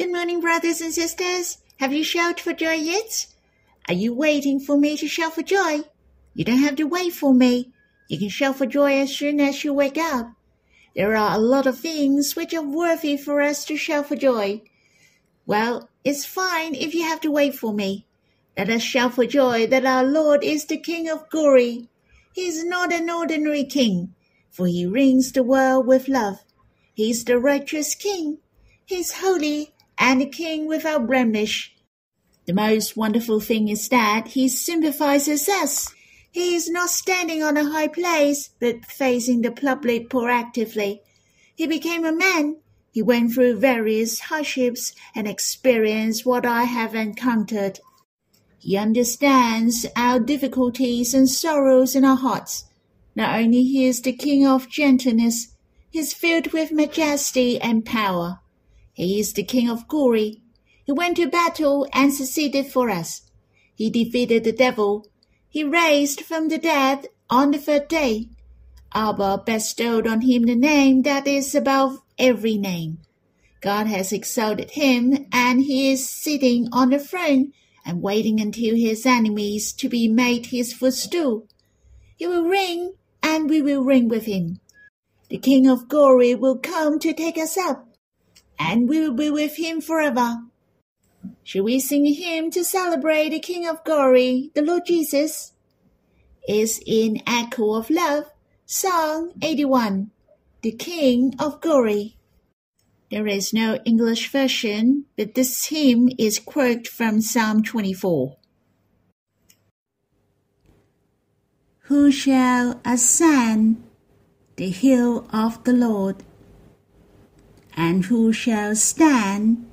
Good morning, brothers and sisters. Have you shouted for joy yet? Are you waiting for me to shout for joy? You don't have to wait for me. You can shout for joy as soon as you wake up. There are a lot of things which are worthy for us to shout for joy. Well, it's fine if you have to wait for me. Let us shout for joy that our Lord is the King of glory. He is not an ordinary king, for he reigns the world with love. He is the righteous king. He is holy and a king without blemish. The most wonderful thing is that he sympathizes us. He is not standing on a high place, but facing the public proactively. He became a man. He went through various hardships and experienced what I have encountered. He understands our difficulties and sorrows in our hearts. Not only he is the King of gentleness, he is filled with majesty and power. He is the King of glory. He went to battle and succeeded for us. He defeated the devil he raised from the dead on the third day. Abba bestowed on him the name that is above every name. God has exalted him, and he is sitting on the throne and waiting until his enemies to be made his footstool. He will reign, and we will reign with him. The King of glory will come to take us up, and we will be with him forever. Should we sing a hymn to celebrate the King of Glory, the Lord Jesus? Is in Echo of Love, Song 81, The King of Glory. There is no English version, but this hymn is quoted from Psalm 24. Who shall ascend the hill of the Lord? And who shall stand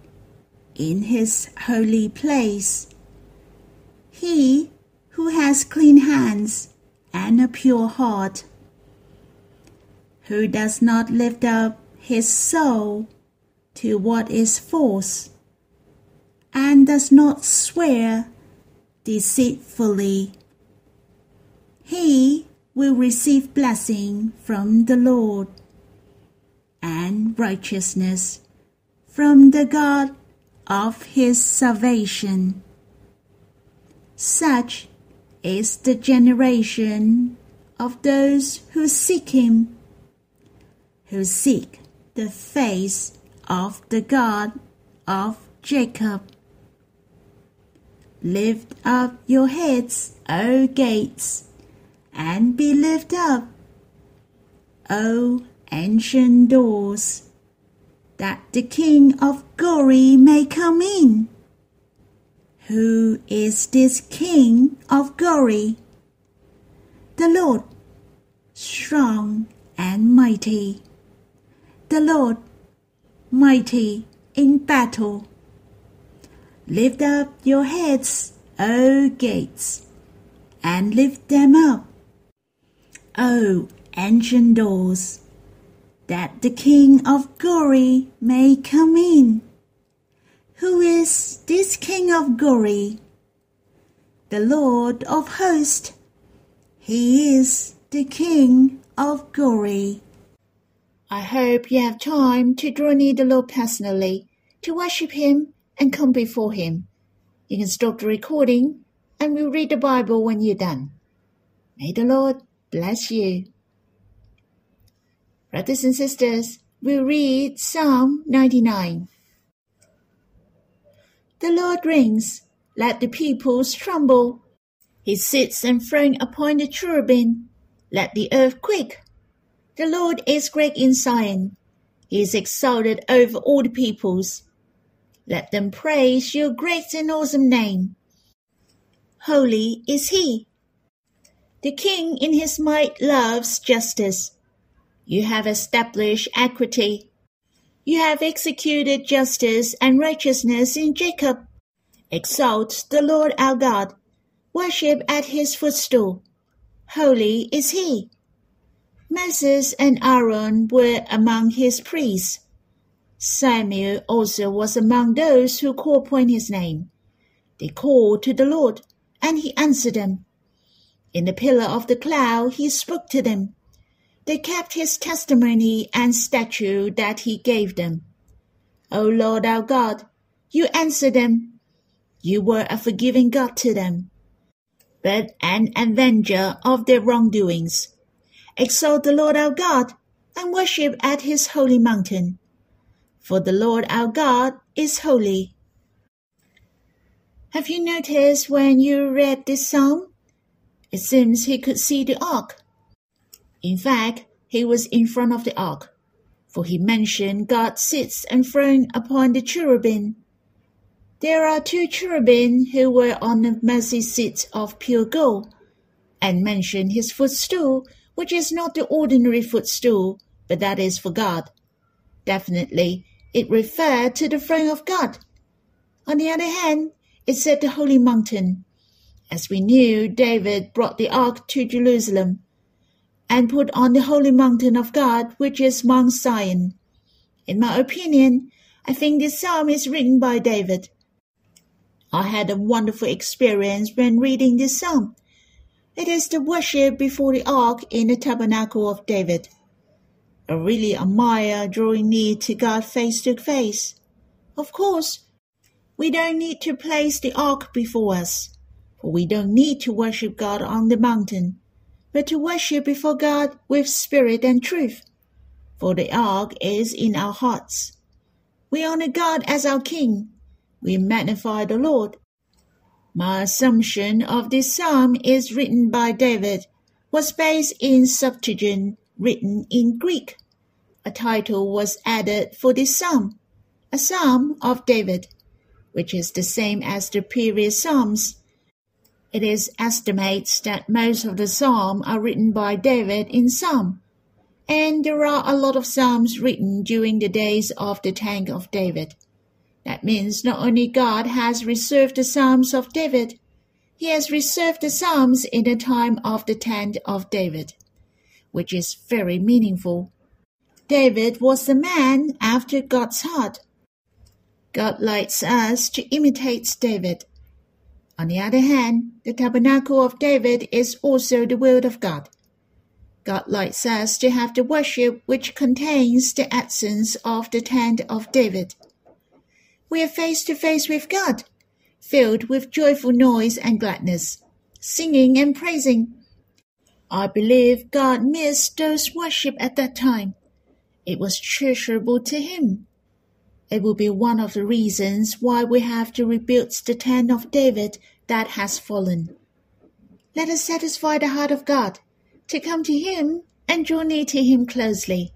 in his holy place. He who has clean hands and a pure heart, who does not lift up his soul to what is false, and does not swear deceitfully. He will receive blessing from the Lord and righteousness from the God of his salvation. Such is the generation of those who seek him, who seek the face of the God of Jacob. Lift up your heads, O gates, and be lifted up, O ancient doors that the King of glory may come in. Who is this King of glory? The Lord, strong and mighty. The Lord, mighty in battle. Lift up your heads, O gates, and lift them up, O ancient doors that the King of glory may come in. Who is this King of glory? The Lord of hosts. He is the King of glory. I hope you have time to draw near the Lord personally, to worship Him and come before Him. You can stop the recording and we'll read the Bible when you're done. May the Lord bless you. Brothers and sisters, we read Psalm 99. The Lord reigns, let the peoples tremble. He sits enthroned upon the cherubim, let the earth quake. The Lord is great in Zion, he is exalted over all the peoples. Let them praise your great and awesome name. Holy is he. The king in his might loves justice. You have established equity. You have executed justice and righteousness in Jacob. Exalt the Lord our God. Worship at his footstool. Holy is he. Moses and Aaron were among his priests. Samuel also was among those who called upon his name. They called to the Lord, and he answered them. In the pillar of the cloud he spoke to them. They kept his testimony and statute that he gave them. O Lord our God, You answered them. You were a forgiving God to them, but an avenger of their wrongdoings. Exalt the Lord our God and worship at his holy mountain. For the Lord our God is holy. Have you noticed when you read this psalm? It seems he could see the ark. In fact, he was in front of the ark, for he mentioned God sits enthroned upon the cherubim. There are two cherubim who were on the mercy seat of pure gold, and mentioned his footstool, which is not the ordinary footstool, but that is for God. Definitely, it referred to the throne of God. On the other hand, it said the holy mountain. As we knew, David brought the ark to Jerusalem and put on the holy mountain of God, which is Mount Zion. In my opinion, I think this psalm is written by David. I had a wonderful experience when reading this psalm. It is the worship before the ark in the tabernacle of David. I really admire drawing near to God face to face. Of course, we don't need to place the ark before us, for we don't need to worship God on the mountain, but to worship before God with spirit and truth, for the ark is in our hearts. We honor God as our King. We magnify the Lord. My assumption of this psalm is written by David was based in Septuagint written in Greek. A title was added for this psalm, a psalm of David which is the same as the previous Psalms. It is estimated that most of the Psalms are written by David in Psalm, and there are a lot of Psalms written during the days of the tent of David. That means not only God has reserved the Psalms of David, he has reserved the Psalms in the time of the tent of David, which is very meaningful. David was a man after God's heart. God likes us to imitate David. On the other hand, the tabernacle of David is also the will of God. God likes us to have the worship which contains the essence of the tent of David. We are face to face with God, filled with joyful noise and gladness, singing and praising. I believe God missed those worship at that time. It was treasurable to him. It will be one of the reasons why we have to rebuild the tent of David that has fallen. Let us satisfy the heart of God, to come to Him and draw near to Him closely,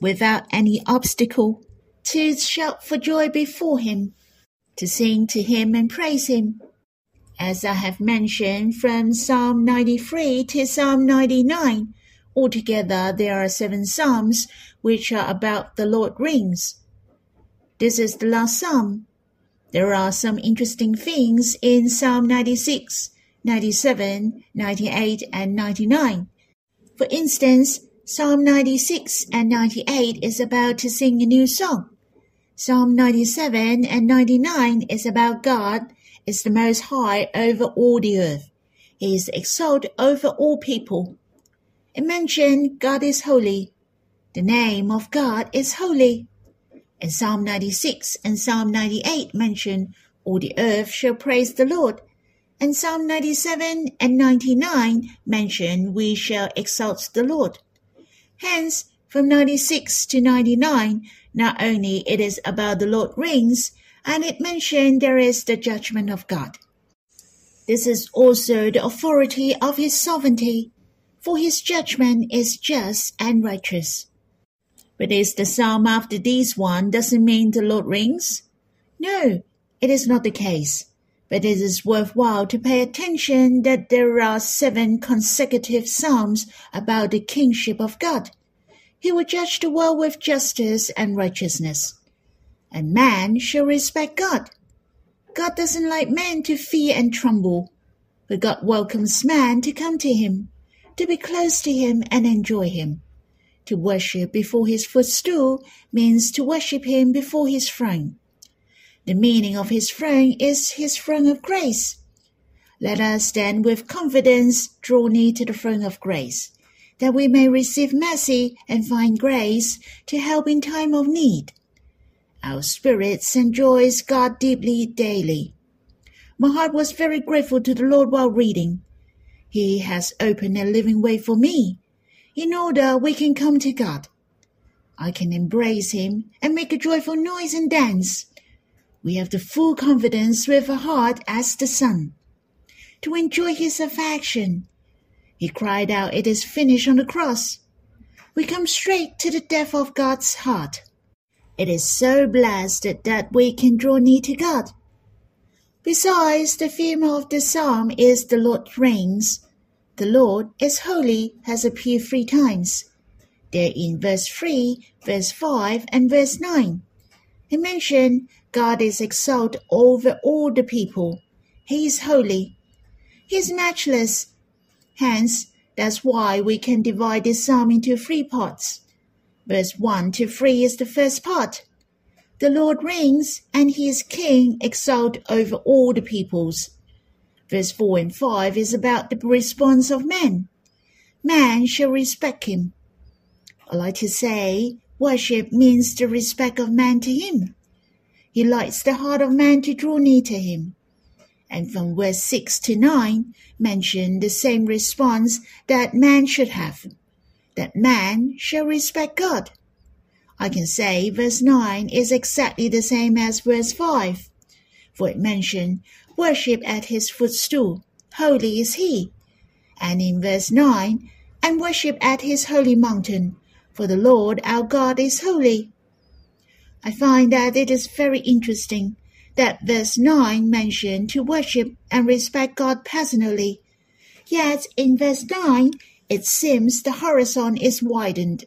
without any obstacle, to shout for joy before Him, to sing to Him and praise Him. As I have mentioned from Psalm 93 to Psalm 99, altogether there are seven Psalms which are about the Lord reigns. This is the last psalm. There are some interesting things in Psalm 96, 97, 98, and 99. For instance, Psalm 96 and 98 is about to sing a new song. Psalm 97 and 99 is about God is the Most High over all the earth. He is exalted over all people. It mentioned God is holy. The name of God is holy. And Psalm 96 and Psalm 98 mention, All the earth shall praise the Lord. And Psalm 97 and 99 mention, We shall exalt the Lord. Hence, from 96 to 99, not only it is about the Lord reigns, and it mentioned there is the judgment of God. This is also the authority of his sovereignty, for his judgment is just and righteous. But is the psalm after this one doesn't mean the Lord rings? No, it is not the case. But it is worthwhile to pay attention that there are seven consecutive psalms about the kingship of God. He will judge the world with justice and righteousness. And man shall respect God. God doesn't like man to fear and tremble, but God welcomes man to come to him, to be close to him and enjoy him. To worship before his footstool means to worship him before his throne. The meaning of his throne is his throne of grace. Let us then with confidence draw near to the throne of grace, that we may receive mercy and find grace to help in time of need. Our spirits enjoys God deeply daily. My heart was very grateful to the Lord while reading. He has opened a living way for me in order we can come to God. I can embrace Him and make a joyful noise and dance. We have the full confidence with a heart as the Son to enjoy His affection. He cried out, It is finished on the cross. We come straight to the depth of God's heart. It is so blessed that we can draw near to God. Besides, the theme of the psalm is the Lord reigns. The Lord is holy has appeared three times. There in verse 3, verse 5, and verse 9. He mentioned God is exalted over all the people. He is holy. He is matchless. Hence, that's why we can divide this psalm into three parts. Verse 1 to 3 is the first part. The Lord reigns, and he is king, exalted over all the peoples. Verse 4 and 5 is about the response of man. Man shall respect him. I like to say, worship means the respect of man to him. He lights the heart of man to draw near to him. And from verse 6 to 9 mention the same response that man should have, that man shall respect God. I can say verse 9 is exactly the same as verse 5, for it mentioned worship at his footstool, holy is he. And in verse 9, and worship at his holy mountain, for the Lord our God is holy. I find that it is very interesting that verse 9 mentioned to worship and respect God personally. Yet in verse 9, it seems the horizon is widened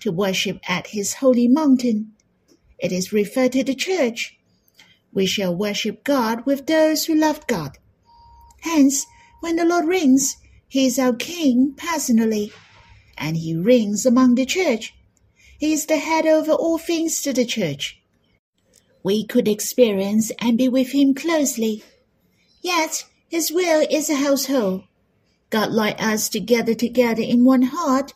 to worship at his holy mountain. It is referred to the church. We shall worship God with those who love God. Hence, when the Lord reigns, he is our king personally, and he reigns among the church. He is the head over all things to the church. We could experience and be with him closely. Yet, his will is a household. God like us to gather together in one heart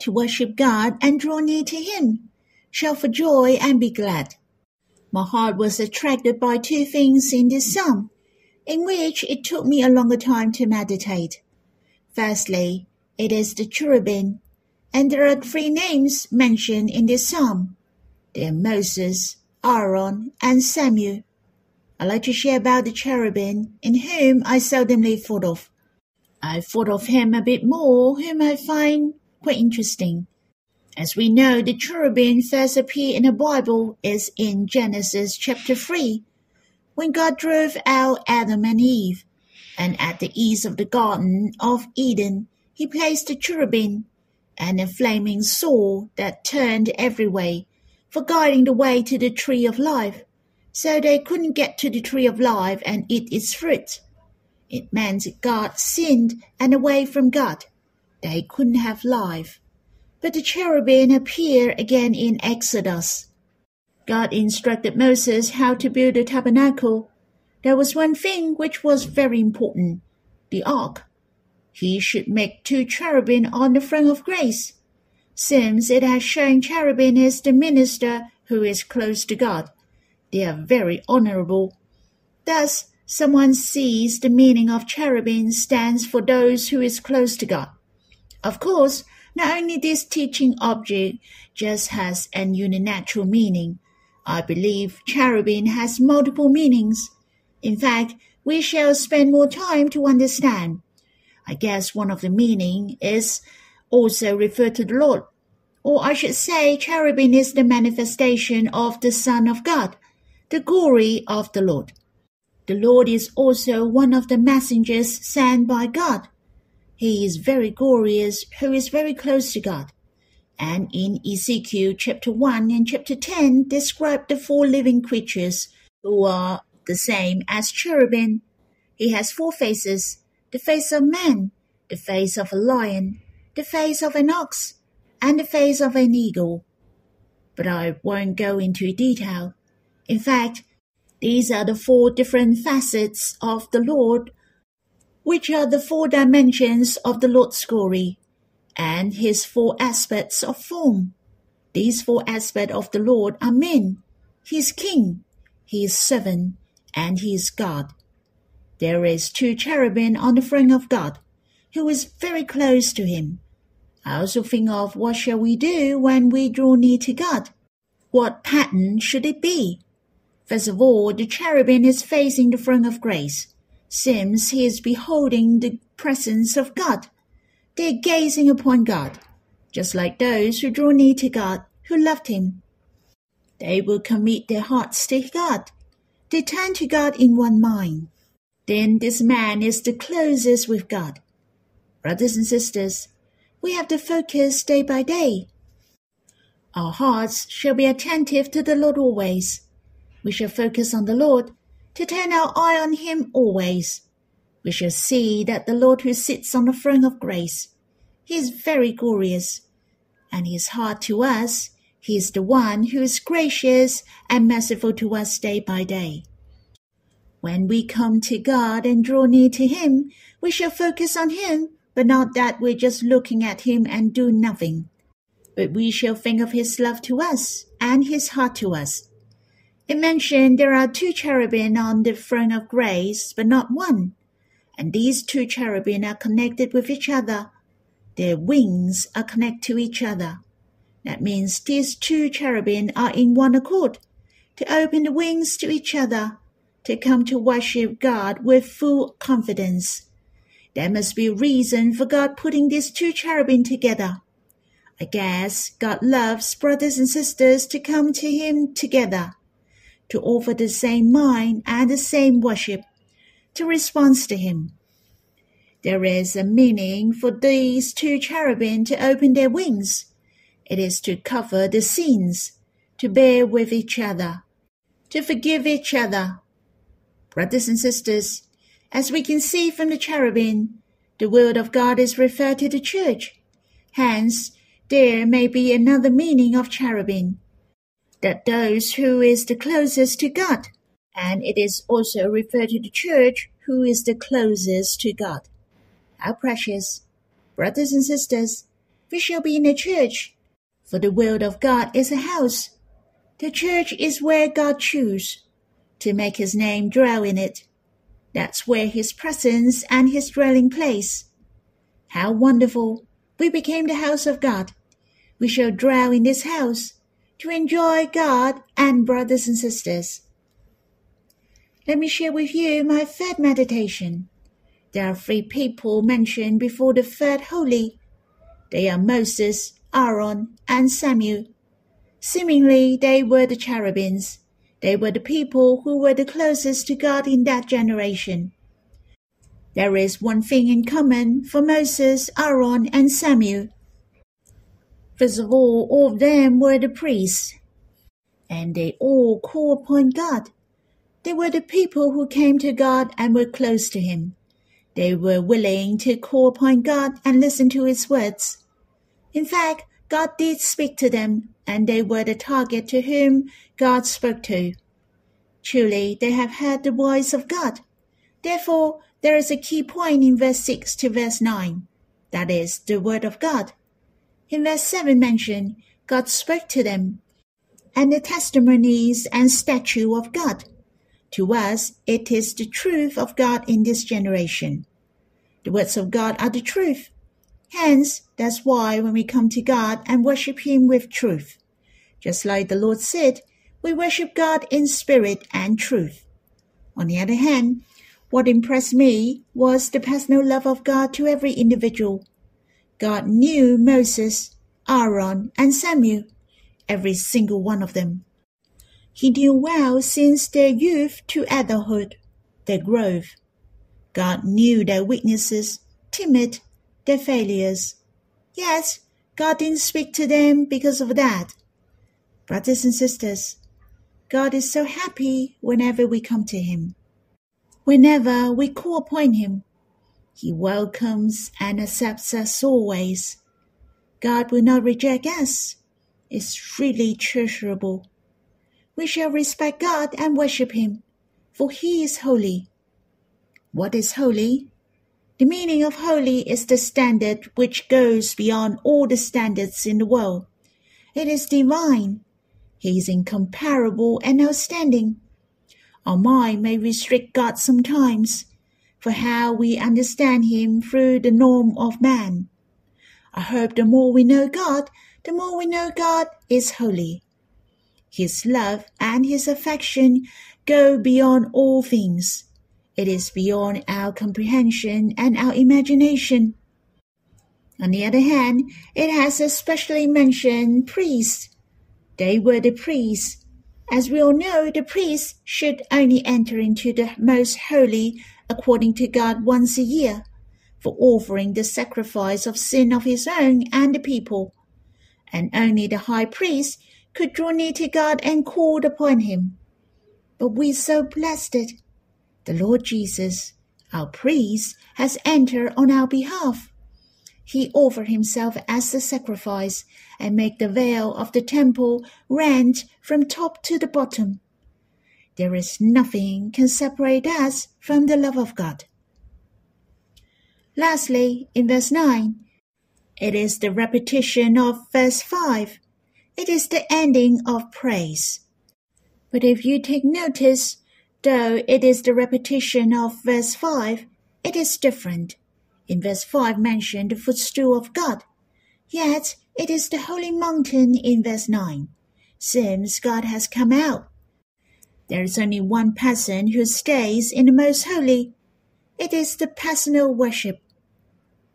to worship God and draw near to Him, shout for joy and be glad. My heart was attracted by two things in this psalm, in which it took me a longer time to meditate. Firstly, it is the cherubim, and there are three names mentioned in this psalm. They are Moses, Aaron, and Samuel. I like to share about the cherubim, in whom I seldomly thought of. I thought of him a bit more, whom I find quite interesting. As we know, the cherubim first appear in the Bible is in Genesis chapter 3, when God drove out Adam and Eve, and at the east of the Garden of Eden, he placed the cherubim and a flaming sword that turned every way, for guiding the way to the tree of life, so they couldn't get to the tree of life and eat its fruit. It meant God sinned and away from God they couldn't have life. But the cherubim appear again in Exodus. God instructed Moses how to build the tabernacle. There was one thing which was very important the ark. He should make two cherubim on the throne of grace. Since it has shown cherubim is the minister who is close to God, they are very honorable. Thus, someone sees the meaning of cherubim stands for those who is close to God. Of course, not only this teaching object just has an unilateral meaning. I believe cherubim has multiple meanings. In fact, we shall spend more time to understand. I guess one of the meaning is also referred to the Lord. Or I should say cherubim is the manifestation of the Son of God, the glory of the Lord. The Lord is also one of the messengers sent by God. He is very glorious, who is very close to God. And in Ezekiel chapter 1 and chapter 10 describe the four living creatures who are the same as cherubim. He has four faces, the face of man, the face of a lion, the face of an ox, and the face of an eagle. But I won't go into detail. In fact, these are the four different facets of the Lord which are the four dimensions of the Lord's glory, and his four aspects of form. These four aspects of the Lord are men, He is King, He is Servant, and He is God. There is two cherubim on the throne of God, who is very close to Him. I also think of what shall we do when we draw near to God? What pattern should it be? First of all, the cherubim is facing the throne of grace. Seems he is beholding the presence of God. They are gazing upon God, just like those who draw near to God, who loved him. They will commit their hearts to God. They turn to God in one mind. Then this man is the closest with God. Brothers and sisters, we have to focus day by day. Our hearts shall be attentive to the Lord always. We shall focus on the Lord, to turn our eye on Him always. We shall see that the Lord who sits on the throne of grace, He is very glorious, and His heart to us, He is the one who is gracious and merciful to us day by day. When we come to God and draw near to Him, we shall focus on Him, but not that we're just looking at Him and do nothing. But we shall think of His love to us and His heart to us it mentioned there are two cherubim on the throne of grace, but not one. And these two cherubim are connected with each other. Their wings are connected to each other. That means these two cherubim are in one accord, to open the wings to each other, to come to worship God with full confidence. There must be a reason for God putting these two cherubim together. I guess God loves brothers and sisters to come to Him together to offer the same mind and the same worship, to respond to Him. There is a meaning for these two cherubim to open their wings. It is to cover the sins, to bear with each other, to forgive each other. Brothers and sisters, as we can see from the cherubim, the word of God is referred to the church. Hence, there may be another meaning of cherubim that those who is the closest to God, and it is also referred to the church who is the closest to God. How precious! Brothers and sisters, we shall be in the church, for the will of God is a house. The church is where God chooses to make his name dwell in it. That's where his presence and his dwelling place. How wonderful! We became the house of God. We shall dwell in this house to enjoy God and brothers and sisters. Let me share with you my third meditation. There are three people mentioned before the third holy. They are Moses, Aaron, and Samuel. Seemingly, they were the cherubims. They were the people who were the closest to God in that generation. There is one thing in common for Moses, Aaron, and Samuel. First of all, all of them were the priests, and they all called upon God. They were the people who came to God and were close to Him. They were willing to call upon God and listen to His words. In fact, God did speak to them, and they were the target to whom God spoke to. Truly, they have heard the voice of God. Therefore, there is a key point in verse 6 to verse 9. That is the word of God. In verse 7 mentioned, God spoke to them, and the testimonies and statute of God. To us, it is the truth of God in this generation. The words of God are the truth. Hence, that's why when we come to God and worship Him with truth, just like the Lord said, we worship God in spirit and truth. On the other hand, what impressed me was the personal love of God to every individual God knew Moses, Aaron, and Samuel, every single one of them. He knew well since their youth to adulthood, their growth. God knew their weaknesses, timid, their failures. Yet, God didn't speak to them because of that. Brothers and sisters, God is so happy whenever we come to Him. Whenever we call upon Him, he welcomes and accepts us always. God will not reject us. It's really treasurable. We shall respect God and worship Him, for He is holy. What is holy? The meaning of holy is the standard which goes beyond all the standards in the world. It is divine. He is incomparable and outstanding. Our mind may restrict God sometimes, for how we understand Him through the norm of man. I hope the more we know God, the more we know God is holy. His love and His affection go beyond all things. It is beyond our comprehension and our imagination. On the other hand, it has especially mentioned priests. They were the priests. As we all know, the priests should only enter into the most holy according to God once a year, for offering the sacrifice of sin of his own and the people. And only the high priest could draw near to God and call upon him. But we so blessed it. The Lord Jesus, our priest, has entered on our behalf he offered himself as a sacrifice and made the veil of the temple rent from top to the bottom. There is nothing can separate us from the love of God. Lastly, in verse 9, it is the repetition of verse 5. It is the ending of praise. But if you take notice, though it is the repetition of verse 5, it is different in verse 5 mentioned the footstool of God. Yet it is the holy mountain in verse 9. Seems God has come out. There is only one person who stays in the most holy. It is the personal worship.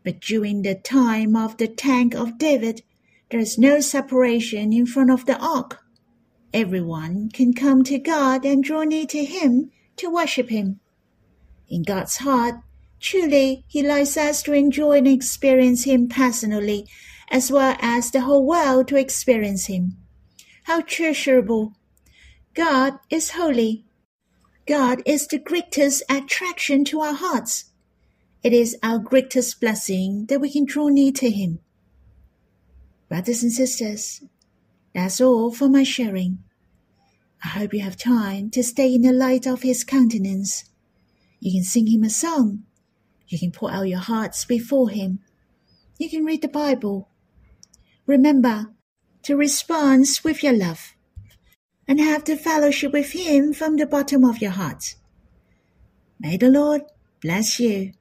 But during the time of the tent of David, there is no separation in front of the ark. Everyone can come to God and draw near to Him to worship Him. In God's heart, Truly, he likes us to enjoy and experience him personally, as well as the whole world to experience him. How treasurable! God is holy. God is the greatest attraction to our hearts. It is our greatest blessing that we can draw near to him. Brothers and sisters, that's all for my sharing. I hope you have time to stay in the light of his countenance. You can sing him a song you can pour out your hearts before Him. You can read the Bible. Remember to respond with your love and have the fellowship with Him from the bottom of your heart. May the Lord bless you.